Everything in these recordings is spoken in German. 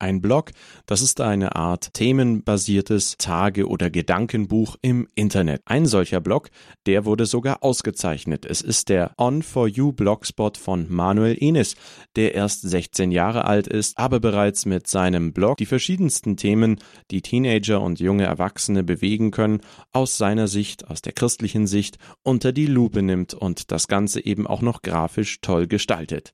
Ein Blog, das ist eine Art themenbasiertes Tage- oder Gedankenbuch im Internet. Ein solcher Blog, der wurde sogar ausgezeichnet. Es ist der On4U Blogspot von Manuel Enes, der erst 16 Jahre alt ist, aber bereits mit seinem Blog die verschiedensten Themen, die Teenager und junge Erwachsene bewegen können, aus seiner Sicht, aus der christlichen Sicht, unter die Lupe nimmt und das Ganze eben auch noch grafisch toll gestaltet.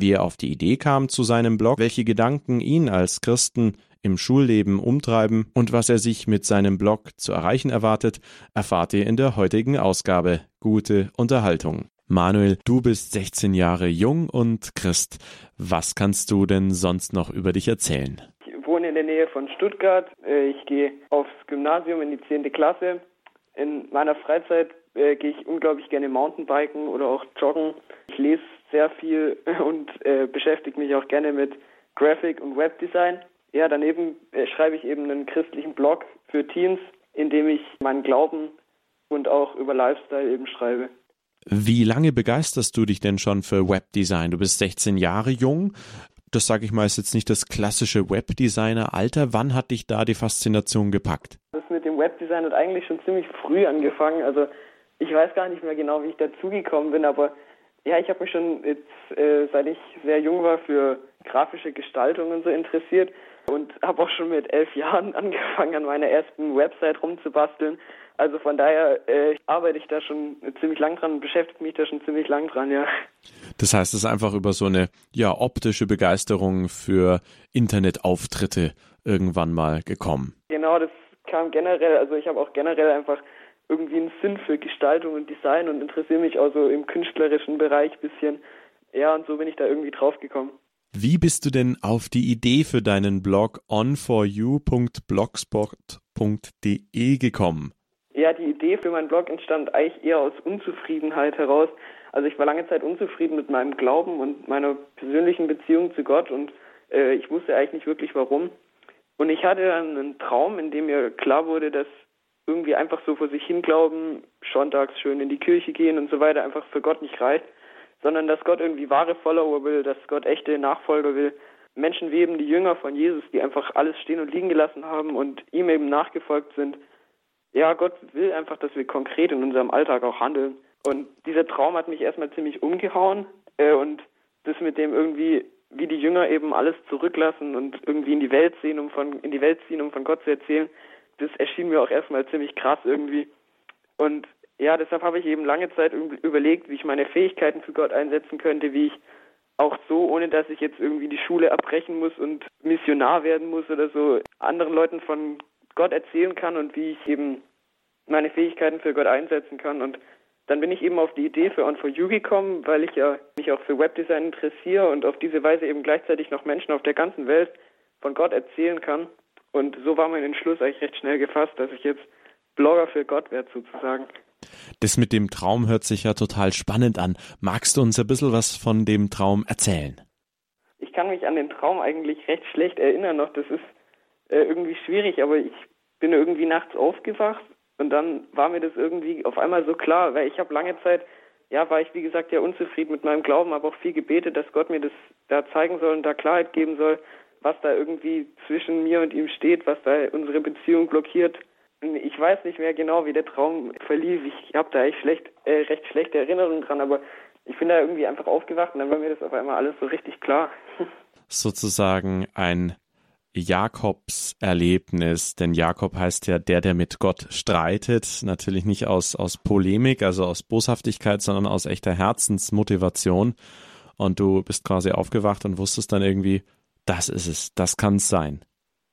Wie er auf die Idee kam zu seinem Blog, welche Gedanken ihn als Christen im Schulleben umtreiben und was er sich mit seinem Blog zu erreichen erwartet, erfahrt ihr in der heutigen Ausgabe. Gute Unterhaltung. Manuel, du bist 16 Jahre jung und Christ. Was kannst du denn sonst noch über dich erzählen? Ich wohne in der Nähe von Stuttgart. Äh, ich gehe aufs Gymnasium in die 10. Klasse. In meiner Freizeit äh, gehe ich unglaublich gerne Mountainbiken oder auch joggen. Ich lese sehr viel und äh, beschäftige mich auch gerne mit Graphic und Webdesign. Ja, daneben äh, schreibe ich eben einen christlichen Blog für Teens, in dem ich meinen Glauben und auch über Lifestyle eben schreibe. Wie lange begeisterst du dich denn schon für Webdesign? Du bist 16 Jahre jung. Das sage ich mal, ist jetzt nicht das klassische Webdesigner-Alter. Wann hat dich da die Faszination gepackt? Das mit dem Webdesign hat eigentlich schon ziemlich früh angefangen. Also ich weiß gar nicht mehr genau, wie ich dazugekommen bin, aber ja, ich habe mich schon jetzt, äh, seit ich sehr jung war, für grafische Gestaltung und so interessiert und habe auch schon mit elf Jahren angefangen, an meiner ersten Website rumzubasteln. Also von daher äh, arbeite ich da schon ziemlich lang dran und beschäftige mich da schon ziemlich lang dran, ja. Das heißt, es ist einfach über so eine ja optische Begeisterung für Internetauftritte irgendwann mal gekommen. Genau, das kam generell, also ich habe auch generell einfach irgendwie einen Sinn für Gestaltung und Design und interessiere mich auch so im künstlerischen Bereich ein bisschen. Ja, und so bin ich da irgendwie drauf gekommen. Wie bist du denn auf die Idee für deinen Blog on4u.blogspot.de gekommen? Ja, die Idee für meinen Blog entstand eigentlich eher aus Unzufriedenheit heraus. Also ich war lange Zeit unzufrieden mit meinem Glauben und meiner persönlichen Beziehung zu Gott und äh, ich wusste eigentlich nicht wirklich warum. Und ich hatte dann einen Traum, in dem mir klar wurde, dass irgendwie einfach so vor sich hin glauben, sonntags schön in die Kirche gehen und so weiter, einfach für Gott nicht reicht, sondern dass Gott irgendwie wahre Follower will, dass Gott echte Nachfolger will. Menschen wie eben die Jünger von Jesus, die einfach alles stehen und liegen gelassen haben und ihm eben nachgefolgt sind. Ja, Gott will einfach, dass wir konkret in unserem Alltag auch handeln. Und dieser Traum hat mich erstmal ziemlich umgehauen äh, und das mit dem irgendwie, wie die Jünger eben alles zurücklassen und irgendwie in die Welt sehen, um von in die Welt ziehen, um von Gott zu erzählen, das erschien mir auch erstmal ziemlich krass irgendwie. Und ja, deshalb habe ich eben lange Zeit überlegt, wie ich meine Fähigkeiten für Gott einsetzen könnte, wie ich auch so, ohne dass ich jetzt irgendwie die Schule abbrechen muss und Missionar werden muss oder so, anderen Leuten von Gott erzählen kann und wie ich eben meine Fähigkeiten für Gott einsetzen kann. Und dann bin ich eben auf die Idee für On4U gekommen, weil ich ja mich auch für Webdesign interessiere und auf diese Weise eben gleichzeitig noch Menschen auf der ganzen Welt von Gott erzählen kann. Und so war mein Entschluss eigentlich recht schnell gefasst, dass ich jetzt Blogger für Gott werde sozusagen. Das mit dem Traum hört sich ja total spannend an. Magst du uns ein bisschen was von dem Traum erzählen? Ich kann mich an den Traum eigentlich recht schlecht erinnern noch. Das ist äh, irgendwie schwierig, aber ich bin irgendwie nachts aufgewacht und dann war mir das irgendwie auf einmal so klar, weil ich habe lange Zeit, ja, war ich wie gesagt ja unzufrieden mit meinem Glauben, aber auch viel gebetet, dass Gott mir das da zeigen soll und da Klarheit geben soll was da irgendwie zwischen mir und ihm steht, was da unsere Beziehung blockiert. Ich weiß nicht mehr genau, wie der Traum verlief. Ich habe da echt schlecht, äh, recht schlechte Erinnerungen dran, aber ich bin da irgendwie einfach aufgewacht und dann war mir das auf einmal alles so richtig klar. Sozusagen ein Jakobs-Erlebnis, denn Jakob heißt ja der, der mit Gott streitet, natürlich nicht aus, aus Polemik, also aus Boshaftigkeit, sondern aus echter Herzensmotivation. Und du bist quasi aufgewacht und wusstest dann irgendwie, das ist es, das kann es sein.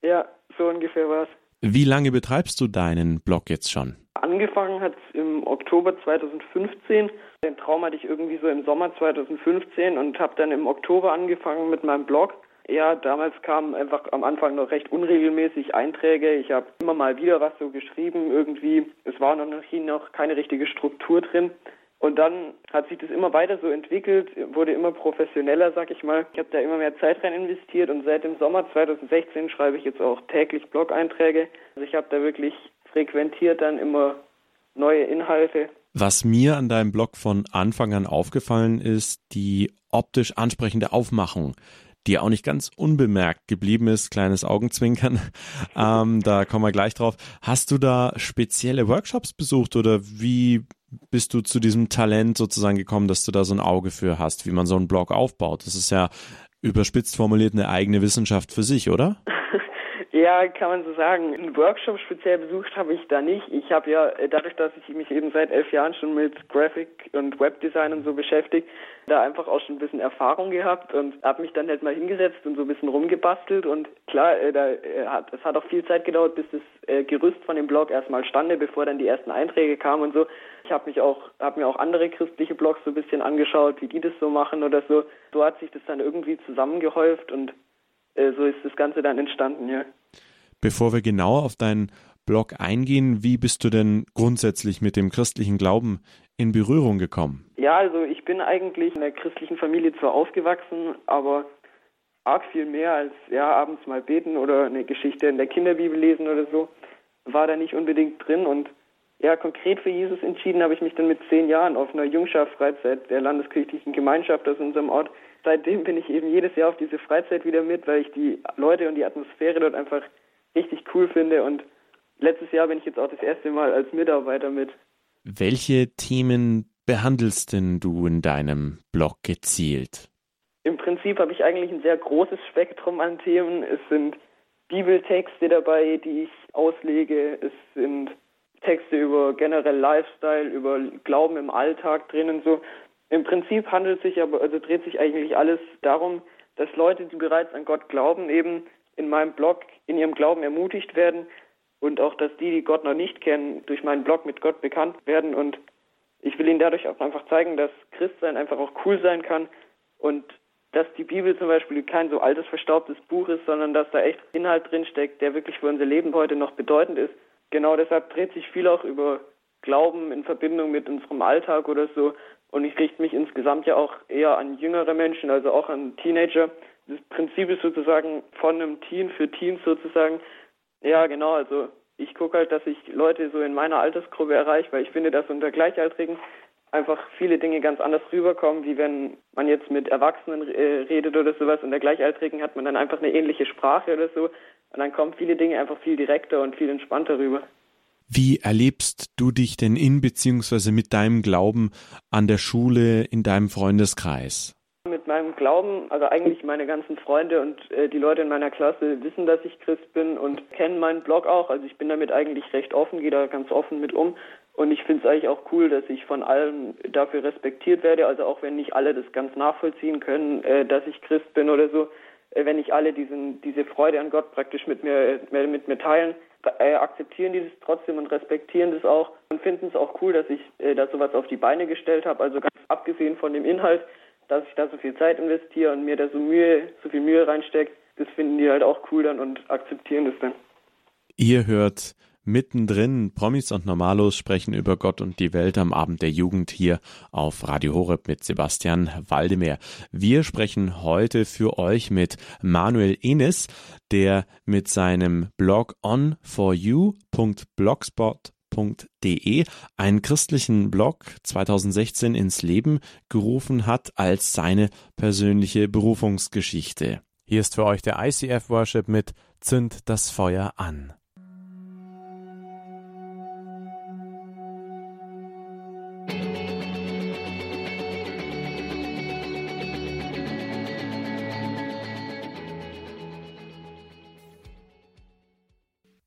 Ja, so ungefähr war es. Wie lange betreibst du deinen Blog jetzt schon? Angefangen hat es im Oktober 2015. Den Traum hatte ich irgendwie so im Sommer 2015 und habe dann im Oktober angefangen mit meinem Blog. Ja, damals kamen einfach am Anfang noch recht unregelmäßig Einträge. Ich habe immer mal wieder was so geschrieben irgendwie. Es war noch, noch keine richtige Struktur drin. Und dann hat sich das immer weiter so entwickelt, wurde immer professioneller, sag ich mal. Ich habe da immer mehr Zeit rein investiert und seit dem Sommer 2016 schreibe ich jetzt auch täglich Blog-Einträge. Also ich habe da wirklich frequentiert dann immer neue Inhalte. Was mir an deinem Blog von Anfang an aufgefallen ist, die optisch ansprechende Aufmachung. Die auch nicht ganz unbemerkt geblieben ist. Kleines Augenzwinkern. ähm, da kommen wir gleich drauf. Hast du da spezielle Workshops besucht oder wie bist du zu diesem Talent sozusagen gekommen, dass du da so ein Auge für hast, wie man so einen Blog aufbaut? Das ist ja überspitzt formuliert eine eigene Wissenschaft für sich, oder? Ja, kann man so sagen. Einen Workshop speziell besucht habe ich da nicht. Ich habe ja äh, dadurch, dass ich mich eben seit elf Jahren schon mit Graphic und Webdesign und so beschäftigt, da einfach auch schon ein bisschen Erfahrung gehabt und habe mich dann halt mal hingesetzt und so ein bisschen rumgebastelt und klar, äh, da äh, hat es hat auch viel Zeit gedauert, bis das Gerüst von dem Blog erstmal stande, bevor dann die ersten Einträge kamen und so. Ich habe mich auch habe mir auch andere christliche Blogs so ein bisschen angeschaut, wie die das so machen oder so. So hat sich das dann irgendwie zusammengehäuft und so ist das Ganze dann entstanden, ja. Bevor wir genauer auf deinen Blog eingehen, wie bist du denn grundsätzlich mit dem christlichen Glauben in Berührung gekommen? Ja, also ich bin eigentlich in einer christlichen Familie zwar aufgewachsen, aber arg viel mehr als ja abends mal beten oder eine Geschichte in der Kinderbibel lesen oder so war da nicht unbedingt drin und ja, konkret für Jesus entschieden habe ich mich dann mit zehn Jahren auf einer Jungschaft-Freizeit der landeskirchlichen Gemeinschaft aus unserem Ort. Seitdem bin ich eben jedes Jahr auf diese Freizeit wieder mit, weil ich die Leute und die Atmosphäre dort einfach richtig cool finde. Und letztes Jahr bin ich jetzt auch das erste Mal als Mitarbeiter mit. Welche Themen behandelst denn du in deinem Blog gezielt? Im Prinzip habe ich eigentlich ein sehr großes Spektrum an Themen. Es sind Bibeltexte dabei, die ich auslege. Es sind Texte über generell Lifestyle, über Glauben im Alltag drin und so. Im Prinzip handelt sich aber, also dreht sich eigentlich alles darum, dass Leute, die bereits an Gott glauben, eben in meinem Blog in ihrem Glauben ermutigt werden und auch, dass die, die Gott noch nicht kennen, durch meinen Blog mit Gott bekannt werden und ich will ihnen dadurch auch einfach zeigen, dass Christsein einfach auch cool sein kann und dass die Bibel zum Beispiel kein so altes, verstaubtes Buch ist, sondern dass da echt Inhalt drinsteckt, der wirklich für unser Leben heute noch bedeutend ist. Genau deshalb dreht sich viel auch über Glauben in Verbindung mit unserem Alltag oder so. Und ich richte mich insgesamt ja auch eher an jüngere Menschen, also auch an Teenager, das Prinzip ist sozusagen von einem Team für Teams sozusagen. Ja, genau, also ich gucke halt, dass ich Leute so in meiner Altersgruppe erreiche, weil ich finde, dass unter Gleichaltrigen einfach viele Dinge ganz anders rüberkommen, wie wenn man jetzt mit Erwachsenen äh, redet oder sowas. Unter Gleichaltrigen hat man dann einfach eine ähnliche Sprache oder so. Und dann kommen viele Dinge einfach viel direkter und viel entspannter rüber. Wie erlebst du dich denn in beziehungsweise mit deinem Glauben an der Schule, in deinem Freundeskreis? Mit meinem Glauben, also eigentlich meine ganzen Freunde und äh, die Leute in meiner Klasse wissen, dass ich Christ bin und kennen meinen Blog auch. Also ich bin damit eigentlich recht offen, gehe da ganz offen mit um. Und ich finde es eigentlich auch cool, dass ich von allen dafür respektiert werde. Also auch wenn nicht alle das ganz nachvollziehen können, äh, dass ich Christ bin oder so, äh, wenn nicht alle diesen, diese Freude an Gott praktisch mit mir, äh, mit mir teilen, äh, akzeptieren die das trotzdem und respektieren das auch und finden es auch cool, dass ich äh, da sowas auf die Beine gestellt habe. Also ganz abgesehen von dem Inhalt dass ich da so viel Zeit investiere und mir da so Mühe, so viel Mühe reinstecke, das finden die halt auch cool dann und akzeptieren das dann. Ihr hört mittendrin Promis und Normalos sprechen über Gott und die Welt am Abend der Jugend hier auf Radio Horeb mit Sebastian Waldemar. Wir sprechen heute für euch mit Manuel Enes, der mit seinem Blog on4u.blogspot christlich.de einen christlichen Blog 2016 ins Leben gerufen hat als seine persönliche Berufungsgeschichte. Hier ist für euch der ICF Worship mit Zünd das Feuer an.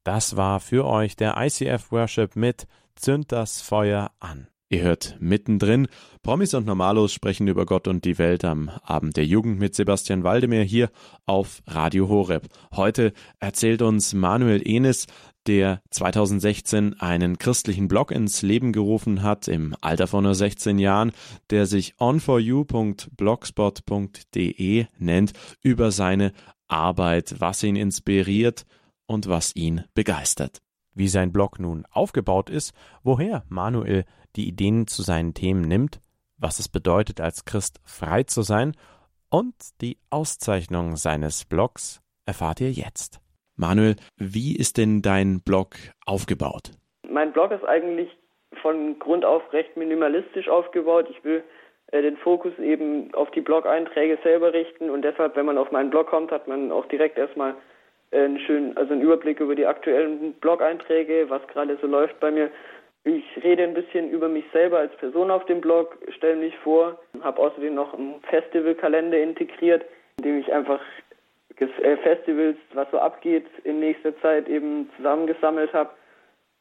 Das war für euch der ICF Worship mit Zünd das Feuer an. Ihr hört mittendrin. Promis und Normalos sprechen über Gott und die Welt am Abend der Jugend mit Sebastian Waldemar hier auf Radio Horeb. Heute erzählt uns Manuel Enes, der 2016 einen christlichen Blog ins Leben gerufen hat, im Alter von nur 16 Jahren, der sich onforyou.blogspot.de nennt, über seine Arbeit, was ihn inspiriert und was ihn begeistert. Wie sein Blog nun aufgebaut ist, woher Manuel die Ideen zu seinen Themen nimmt, was es bedeutet, als Christ frei zu sein und die Auszeichnung seines Blogs erfahrt ihr jetzt. Manuel, wie ist denn dein Blog aufgebaut? Mein Blog ist eigentlich von Grund auf recht minimalistisch aufgebaut. Ich will äh, den Fokus eben auf die Blog-Einträge selber richten und deshalb, wenn man auf meinen Blog kommt, hat man auch direkt erstmal einen schönen, also einen Überblick über die aktuellen Blog-Einträge, was gerade so läuft bei mir. Ich rede ein bisschen über mich selber als Person auf dem Blog, stelle mich vor, habe außerdem noch einen Festivalkalender integriert, in dem ich einfach äh, Festivals, was so abgeht, in nächster Zeit eben zusammengesammelt habe.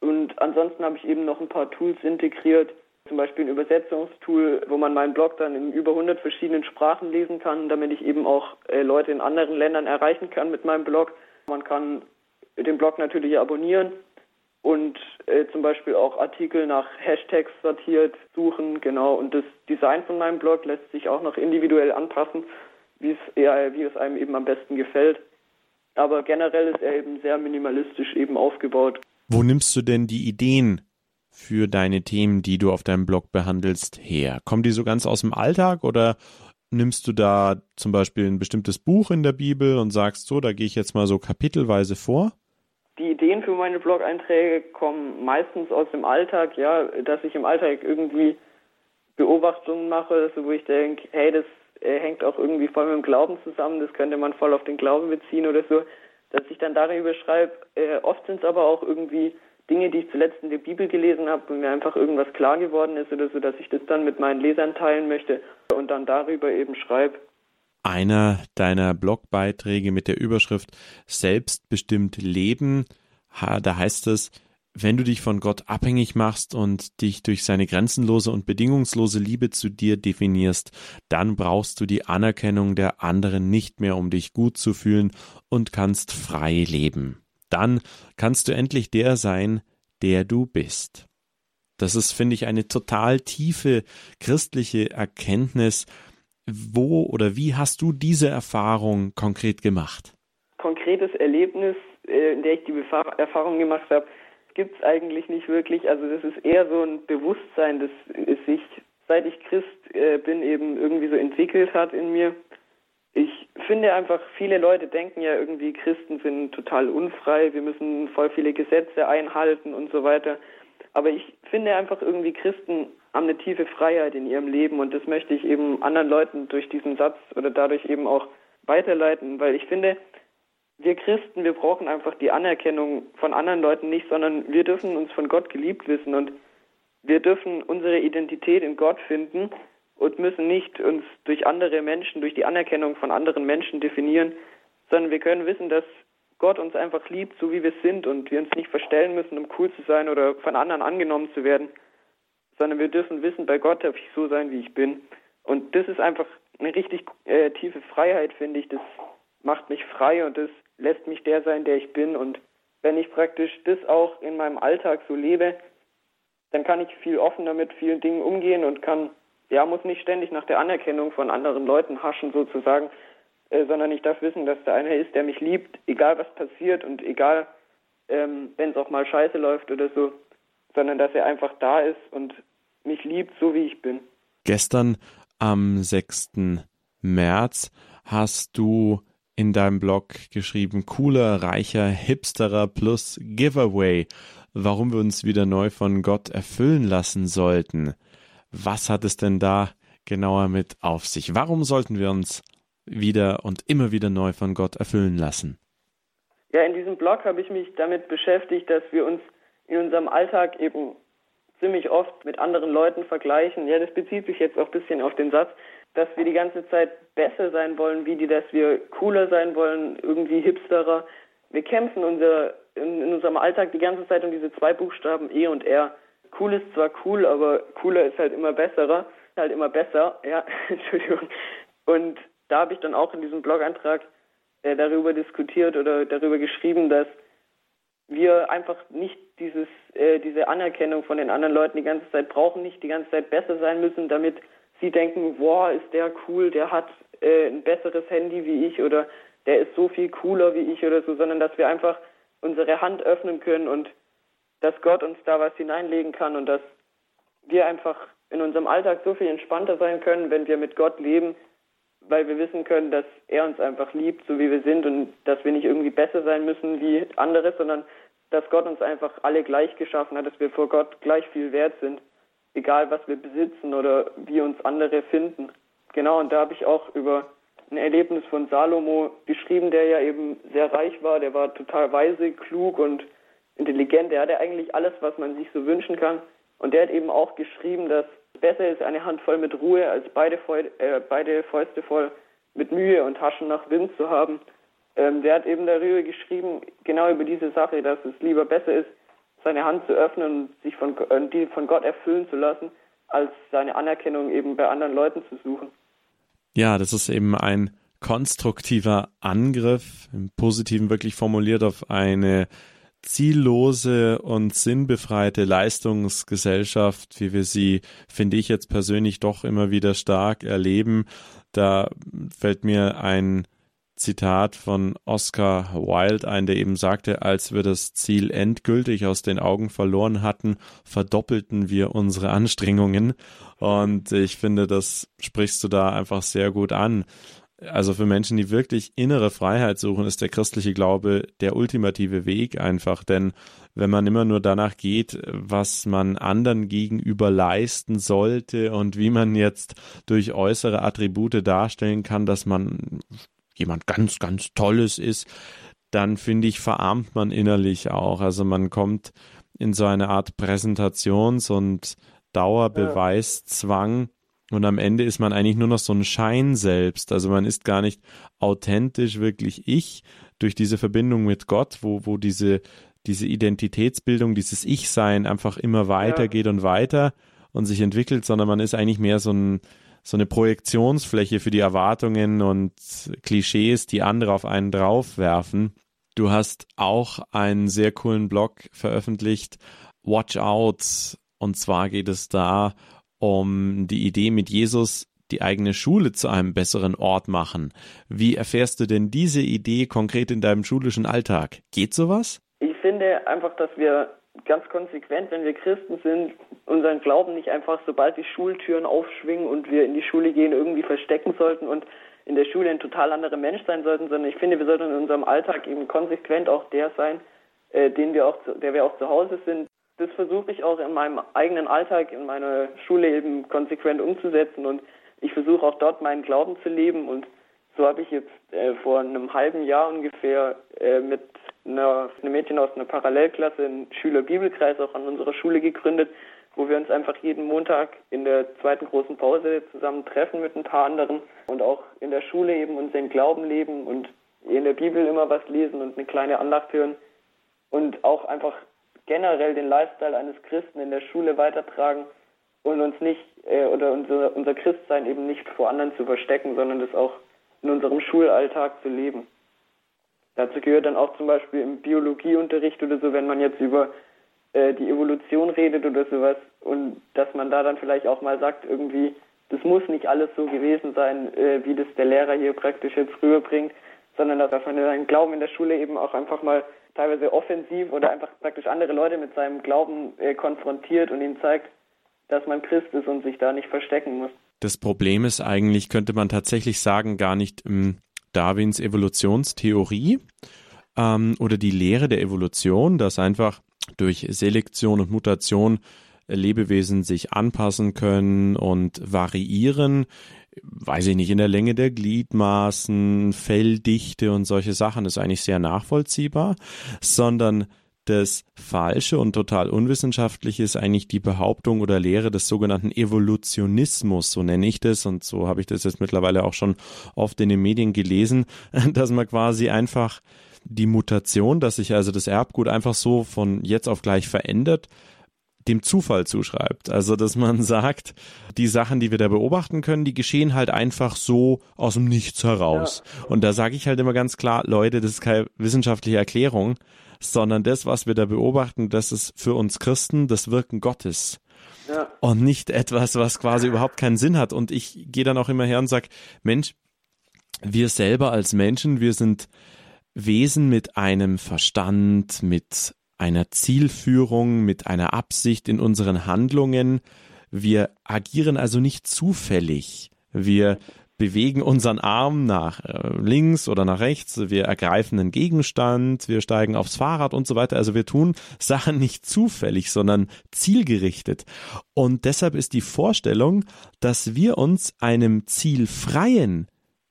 Und ansonsten habe ich eben noch ein paar Tools integriert, zum Beispiel ein Übersetzungstool, wo man meinen Blog dann in über 100 verschiedenen Sprachen lesen kann, damit ich eben auch äh, Leute in anderen Ländern erreichen kann mit meinem Blog. Man kann den Blog natürlich abonnieren und äh, zum Beispiel auch Artikel nach Hashtags sortiert suchen, genau. Und das Design von meinem Blog lässt sich auch noch individuell anpassen, wie es eher, wie es einem eben am besten gefällt. Aber generell ist er eben sehr minimalistisch eben aufgebaut. Wo nimmst du denn die Ideen für deine Themen, die du auf deinem Blog behandelst, her? Kommen die so ganz aus dem Alltag oder nimmst du da zum Beispiel ein bestimmtes Buch in der Bibel und sagst so, da gehe ich jetzt mal so kapitelweise vor? Die Ideen für meine Blog-Einträge kommen meistens aus dem Alltag, ja, dass ich im Alltag irgendwie Beobachtungen mache, so wo ich denke, hey, das äh, hängt auch irgendwie voll mit dem Glauben zusammen, das könnte man voll auf den Glauben beziehen oder so, dass ich dann darüber schreibe. Äh, oft sind es aber auch irgendwie Dinge, die ich zuletzt in der Bibel gelesen habe und mir einfach irgendwas klar geworden ist oder so, dass ich das dann mit meinen Lesern teilen möchte und dann darüber eben schreibe. Einer deiner Blogbeiträge mit der Überschrift Selbstbestimmt Leben, da heißt es, wenn du dich von Gott abhängig machst und dich durch seine grenzenlose und bedingungslose Liebe zu dir definierst, dann brauchst du die Anerkennung der anderen nicht mehr, um dich gut zu fühlen und kannst frei leben dann kannst du endlich der sein, der du bist. Das ist, finde ich, eine total tiefe christliche Erkenntnis. Wo oder wie hast du diese Erfahrung konkret gemacht? Konkretes Erlebnis, äh, in der ich die Erfahrung gemacht habe, gibt es eigentlich nicht wirklich. Also das ist eher so ein Bewusstsein, das sich, seit ich Christ äh, bin, eben irgendwie so entwickelt hat in mir. Ich finde einfach, viele Leute denken ja irgendwie, Christen sind total unfrei, wir müssen voll viele Gesetze einhalten und so weiter. Aber ich finde einfach irgendwie, Christen haben eine tiefe Freiheit in ihrem Leben und das möchte ich eben anderen Leuten durch diesen Satz oder dadurch eben auch weiterleiten, weil ich finde, wir Christen, wir brauchen einfach die Anerkennung von anderen Leuten nicht, sondern wir dürfen uns von Gott geliebt wissen und wir dürfen unsere Identität in Gott finden und müssen nicht uns durch andere Menschen, durch die Anerkennung von anderen Menschen definieren, sondern wir können wissen, dass Gott uns einfach liebt, so wie wir sind und wir uns nicht verstellen müssen, um cool zu sein oder von anderen angenommen zu werden, sondern wir dürfen wissen, bei Gott darf ich so sein, wie ich bin. Und das ist einfach eine richtig äh, tiefe Freiheit, finde ich. Das macht mich frei und das lässt mich der sein, der ich bin. Und wenn ich praktisch das auch in meinem Alltag so lebe, dann kann ich viel offener mit vielen Dingen umgehen und kann ja, muss nicht ständig nach der Anerkennung von anderen Leuten haschen sozusagen, äh, sondern ich darf wissen, dass da einer ist, der mich liebt, egal was passiert und egal, ähm, wenn es auch mal scheiße läuft oder so, sondern dass er einfach da ist und mich liebt, so wie ich bin. Gestern am 6. März hast du in deinem Blog geschrieben, cooler, reicher, hipsterer plus Giveaway, warum wir uns wieder neu von Gott erfüllen lassen sollten. Was hat es denn da genauer mit auf sich? Warum sollten wir uns wieder und immer wieder neu von Gott erfüllen lassen? Ja, in diesem Blog habe ich mich damit beschäftigt, dass wir uns in unserem Alltag eben ziemlich oft mit anderen Leuten vergleichen. Ja, das bezieht sich jetzt auch ein bisschen auf den Satz, dass wir die ganze Zeit besser sein wollen, wie die, dass wir cooler sein wollen, irgendwie hipsterer. Wir kämpfen unser, in, in unserem Alltag die ganze Zeit um diese zwei Buchstaben E und R cool ist zwar cool, aber cooler ist halt immer besserer, halt immer besser, ja, Entschuldigung. Und da habe ich dann auch in diesem Blog-Eintrag äh, darüber diskutiert oder darüber geschrieben, dass wir einfach nicht dieses, äh, diese Anerkennung von den anderen Leuten die ganze Zeit brauchen, nicht die ganze Zeit besser sein müssen, damit sie denken, wow, ist der cool, der hat äh, ein besseres Handy wie ich oder der ist so viel cooler wie ich oder so, sondern dass wir einfach unsere Hand öffnen können und dass Gott uns da was hineinlegen kann und dass wir einfach in unserem Alltag so viel entspannter sein können, wenn wir mit Gott leben, weil wir wissen können, dass er uns einfach liebt, so wie wir sind und dass wir nicht irgendwie besser sein müssen wie andere, sondern dass Gott uns einfach alle gleich geschaffen hat, dass wir vor Gott gleich viel wert sind, egal was wir besitzen oder wie uns andere finden. Genau, und da habe ich auch über ein Erlebnis von Salomo geschrieben, der ja eben sehr reich war, der war total weise, klug und intelligent, der hatte eigentlich alles, was man sich so wünschen kann. Und der hat eben auch geschrieben, dass besser ist eine Handvoll mit Ruhe, als beide, äh, beide Fäuste voll mit Mühe und Taschen nach Wind zu haben. Ähm, der hat eben darüber geschrieben, genau über diese Sache, dass es lieber besser ist, seine Hand zu öffnen und sich von, äh, die von Gott erfüllen zu lassen, als seine Anerkennung eben bei anderen Leuten zu suchen. Ja, das ist eben ein konstruktiver Angriff, im Positiven wirklich formuliert auf eine ziellose und sinnbefreite Leistungsgesellschaft, wie wir sie, finde ich jetzt persönlich doch immer wieder stark erleben. Da fällt mir ein Zitat von Oscar Wilde ein, der eben sagte, als wir das Ziel endgültig aus den Augen verloren hatten, verdoppelten wir unsere Anstrengungen. Und ich finde, das sprichst du da einfach sehr gut an. Also für Menschen, die wirklich innere Freiheit suchen, ist der christliche Glaube der ultimative Weg einfach. Denn wenn man immer nur danach geht, was man anderen gegenüber leisten sollte und wie man jetzt durch äußere Attribute darstellen kann, dass man jemand ganz, ganz Tolles ist, dann finde ich, verarmt man innerlich auch. Also man kommt in so eine Art Präsentations- und Dauerbeweiszwang. Und am Ende ist man eigentlich nur noch so ein Schein selbst. Also man ist gar nicht authentisch wirklich ich durch diese Verbindung mit Gott, wo, wo diese, diese Identitätsbildung, dieses Ich-Sein einfach immer weitergeht ja. und weiter und sich entwickelt, sondern man ist eigentlich mehr so ein, so eine Projektionsfläche für die Erwartungen und Klischees, die andere auf einen draufwerfen. Du hast auch einen sehr coolen Blog veröffentlicht, Watch Out. Und zwar geht es da um die Idee mit Jesus, die eigene Schule zu einem besseren Ort machen. Wie erfährst du denn diese Idee konkret in deinem schulischen Alltag? Geht sowas? Ich finde einfach, dass wir ganz konsequent, wenn wir Christen sind, unseren Glauben nicht einfach, sobald die Schultüren aufschwingen und wir in die Schule gehen, irgendwie verstecken sollten und in der Schule ein total anderer Mensch sein sollten, sondern ich finde, wir sollten in unserem Alltag eben konsequent auch der sein, äh, den wir auch, der wir auch zu Hause sind. Das versuche ich auch in meinem eigenen Alltag, in meiner Schule eben konsequent umzusetzen. Und ich versuche auch dort meinen Glauben zu leben. Und so habe ich jetzt äh, vor einem halben Jahr ungefähr äh, mit einer, einem Mädchen aus einer Parallelklasse einen Schülerbibelkreis auch an unserer Schule gegründet, wo wir uns einfach jeden Montag in der zweiten großen Pause zusammen treffen mit ein paar anderen und auch in der Schule eben unseren Glauben leben und in der Bibel immer was lesen und eine kleine Andacht hören und auch einfach generell den Lifestyle eines Christen in der Schule weitertragen und uns nicht äh, oder unser, unser Christsein eben nicht vor anderen zu verstecken, sondern das auch in unserem Schulalltag zu leben. Dazu gehört dann auch zum Beispiel im Biologieunterricht oder so, wenn man jetzt über äh, die Evolution redet oder sowas und dass man da dann vielleicht auch mal sagt, irgendwie, das muss nicht alles so gewesen sein, äh, wie das der Lehrer hier praktisch jetzt rüberbringt, sondern dass man seinen Glauben in der Schule eben auch einfach mal teilweise offensiv oder einfach praktisch andere Leute mit seinem Glauben äh, konfrontiert und ihnen zeigt, dass man Christ ist und sich da nicht verstecken muss. Das Problem ist eigentlich, könnte man tatsächlich sagen, gar nicht ähm, Darwins Evolutionstheorie ähm, oder die Lehre der Evolution, dass einfach durch Selektion und Mutation Lebewesen sich anpassen können und variieren, weiß ich nicht, in der Länge der Gliedmaßen, Felldichte und solche Sachen, ist eigentlich sehr nachvollziehbar, sondern das Falsche und total Unwissenschaftliche ist eigentlich die Behauptung oder Lehre des sogenannten Evolutionismus, so nenne ich das und so habe ich das jetzt mittlerweile auch schon oft in den Medien gelesen, dass man quasi einfach die Mutation, dass sich also das Erbgut einfach so von jetzt auf gleich verändert, dem Zufall zuschreibt. Also, dass man sagt, die Sachen, die wir da beobachten können, die geschehen halt einfach so aus dem Nichts heraus. Ja. Und da sage ich halt immer ganz klar, Leute, das ist keine wissenschaftliche Erklärung, sondern das, was wir da beobachten, das ist für uns Christen das Wirken Gottes. Ja. Und nicht etwas, was quasi überhaupt keinen Sinn hat. Und ich gehe dann auch immer her und sage, Mensch, wir selber als Menschen, wir sind Wesen mit einem Verstand, mit einer Zielführung, mit einer Absicht in unseren Handlungen. Wir agieren also nicht zufällig. Wir bewegen unseren Arm nach äh, links oder nach rechts, wir ergreifen einen Gegenstand, wir steigen aufs Fahrrad und so weiter. Also wir tun Sachen nicht zufällig, sondern zielgerichtet. Und deshalb ist die Vorstellung, dass wir uns einem zielfreien,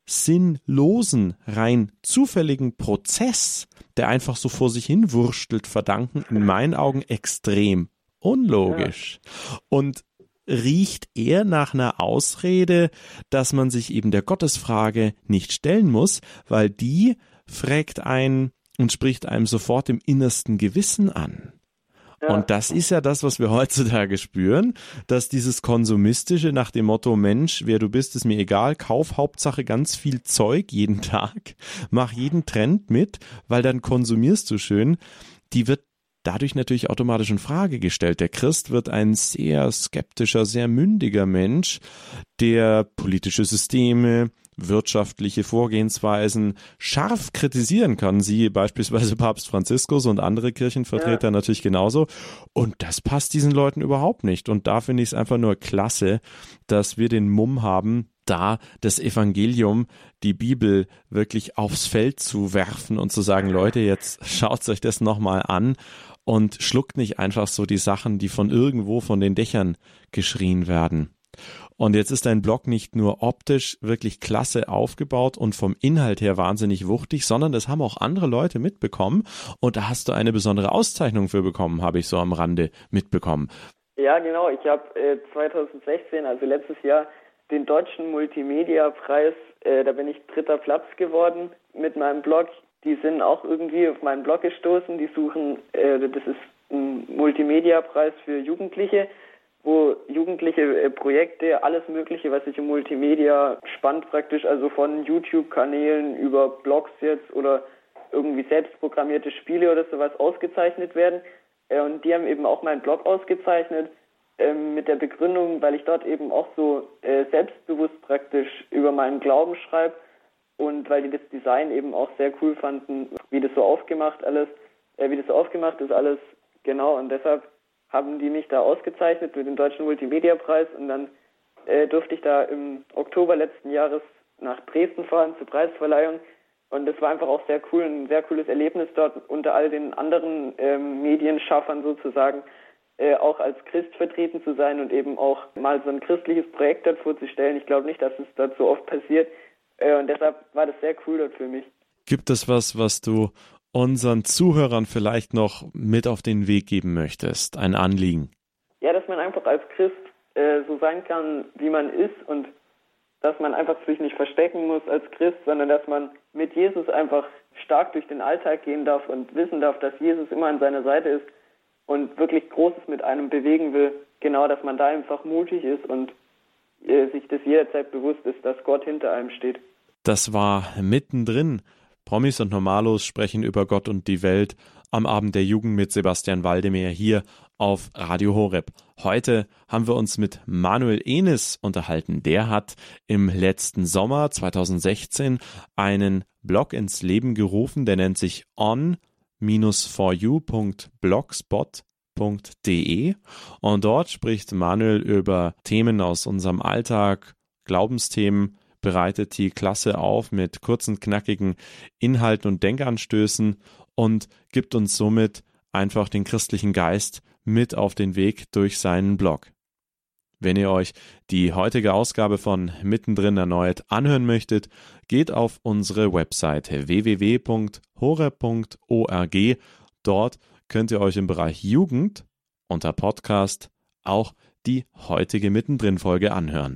sinnlosen, rein zufälligen Prozess, der einfach so vor sich hin wurstelt, verdanken, in meinen Augen extrem unlogisch. Ja. Und riecht eher nach einer Ausrede, dass man sich eben der Gottesfrage nicht stellen muss, weil die fragt ein und spricht einem sofort im innersten Gewissen an. Und das ist ja das, was wir heutzutage spüren, dass dieses Konsumistische nach dem Motto, Mensch, wer du bist, ist mir egal, kauf Hauptsache ganz viel Zeug jeden Tag, mach jeden Trend mit, weil dann konsumierst du schön, die wird dadurch natürlich automatisch in Frage gestellt. Der Christ wird ein sehr skeptischer, sehr mündiger Mensch, der politische Systeme, wirtschaftliche Vorgehensweisen scharf kritisieren kann. Sie beispielsweise Papst Franziskus und andere Kirchenvertreter ja. natürlich genauso. Und das passt diesen Leuten überhaupt nicht. Und da finde ich es einfach nur klasse, dass wir den Mumm haben, da das Evangelium, die Bibel wirklich aufs Feld zu werfen und zu sagen, Leute, jetzt schaut euch das nochmal an und schluckt nicht einfach so die Sachen, die von irgendwo von den Dächern geschrien werden. Und jetzt ist dein Blog nicht nur optisch wirklich klasse aufgebaut und vom Inhalt her wahnsinnig wuchtig, sondern das haben auch andere Leute mitbekommen. Und da hast du eine besondere Auszeichnung für bekommen, habe ich so am Rande mitbekommen. Ja, genau. Ich habe äh, 2016, also letztes Jahr, den Deutschen Multimedia-Preis, äh, da bin ich dritter Platz geworden mit meinem Blog die sind auch irgendwie auf meinen Blog gestoßen. Die suchen, äh, das ist ein Multimedia-Preis für Jugendliche, wo Jugendliche äh, Projekte, alles Mögliche, was sich um Multimedia spannt, praktisch, also von YouTube-Kanälen über Blogs jetzt oder irgendwie selbstprogrammierte Spiele oder sowas ausgezeichnet werden. Äh, und die haben eben auch meinen Blog ausgezeichnet ähm, mit der Begründung, weil ich dort eben auch so äh, selbstbewusst praktisch über meinen Glauben schreibe und weil die das Design eben auch sehr cool fanden, wie das so aufgemacht alles, wie das so aufgemacht ist alles, genau und deshalb haben die mich da ausgezeichnet mit dem Deutschen Multimedia-Preis und dann äh, durfte ich da im Oktober letzten Jahres nach Dresden fahren zur Preisverleihung und das war einfach auch sehr cool, ein sehr cooles Erlebnis dort unter all den anderen ähm, Medienschaffern sozusagen äh, auch als Christ vertreten zu sein und eben auch mal so ein christliches Projekt dort vorzustellen. Ich glaube nicht, dass es dort so oft passiert. Äh, und deshalb war das sehr cool dort für mich. Gibt es was, was du unseren Zuhörern vielleicht noch mit auf den Weg geben möchtest? Ein Anliegen? Ja, dass man einfach als Christ äh, so sein kann, wie man ist und dass man einfach sich nicht verstecken muss als Christ, sondern dass man mit Jesus einfach stark durch den Alltag gehen darf und wissen darf, dass Jesus immer an seiner Seite ist und wirklich Großes mit einem bewegen will. Genau, dass man da einfach mutig ist und äh, sich das jederzeit bewusst ist, dass Gott hinter einem steht. Das war mittendrin. Promis und Normalos sprechen über Gott und die Welt am Abend der Jugend mit Sebastian Waldemar hier auf Radio Horeb. Heute haben wir uns mit Manuel Enes unterhalten. Der hat im letzten Sommer 2016 einen Blog ins Leben gerufen, der nennt sich on-foryou.blogspot www.glaubensthemen.de und dort spricht Manuel über Themen aus unserem Alltag, Glaubensthemen, bereitet die Klasse auf mit kurzen, knackigen Inhalten und Denkanstößen und gibt uns somit einfach den christlichen Geist mit auf den Weg durch seinen Blog. Wenn ihr euch die heutige Ausgabe von Mittendrin erneut anhören möchtet, geht auf unsere Webseite www.hore.org. Dort könnt ihr euch im Bereich Jugend unter Podcast auch die heutige Mittendrin-Folge anhören.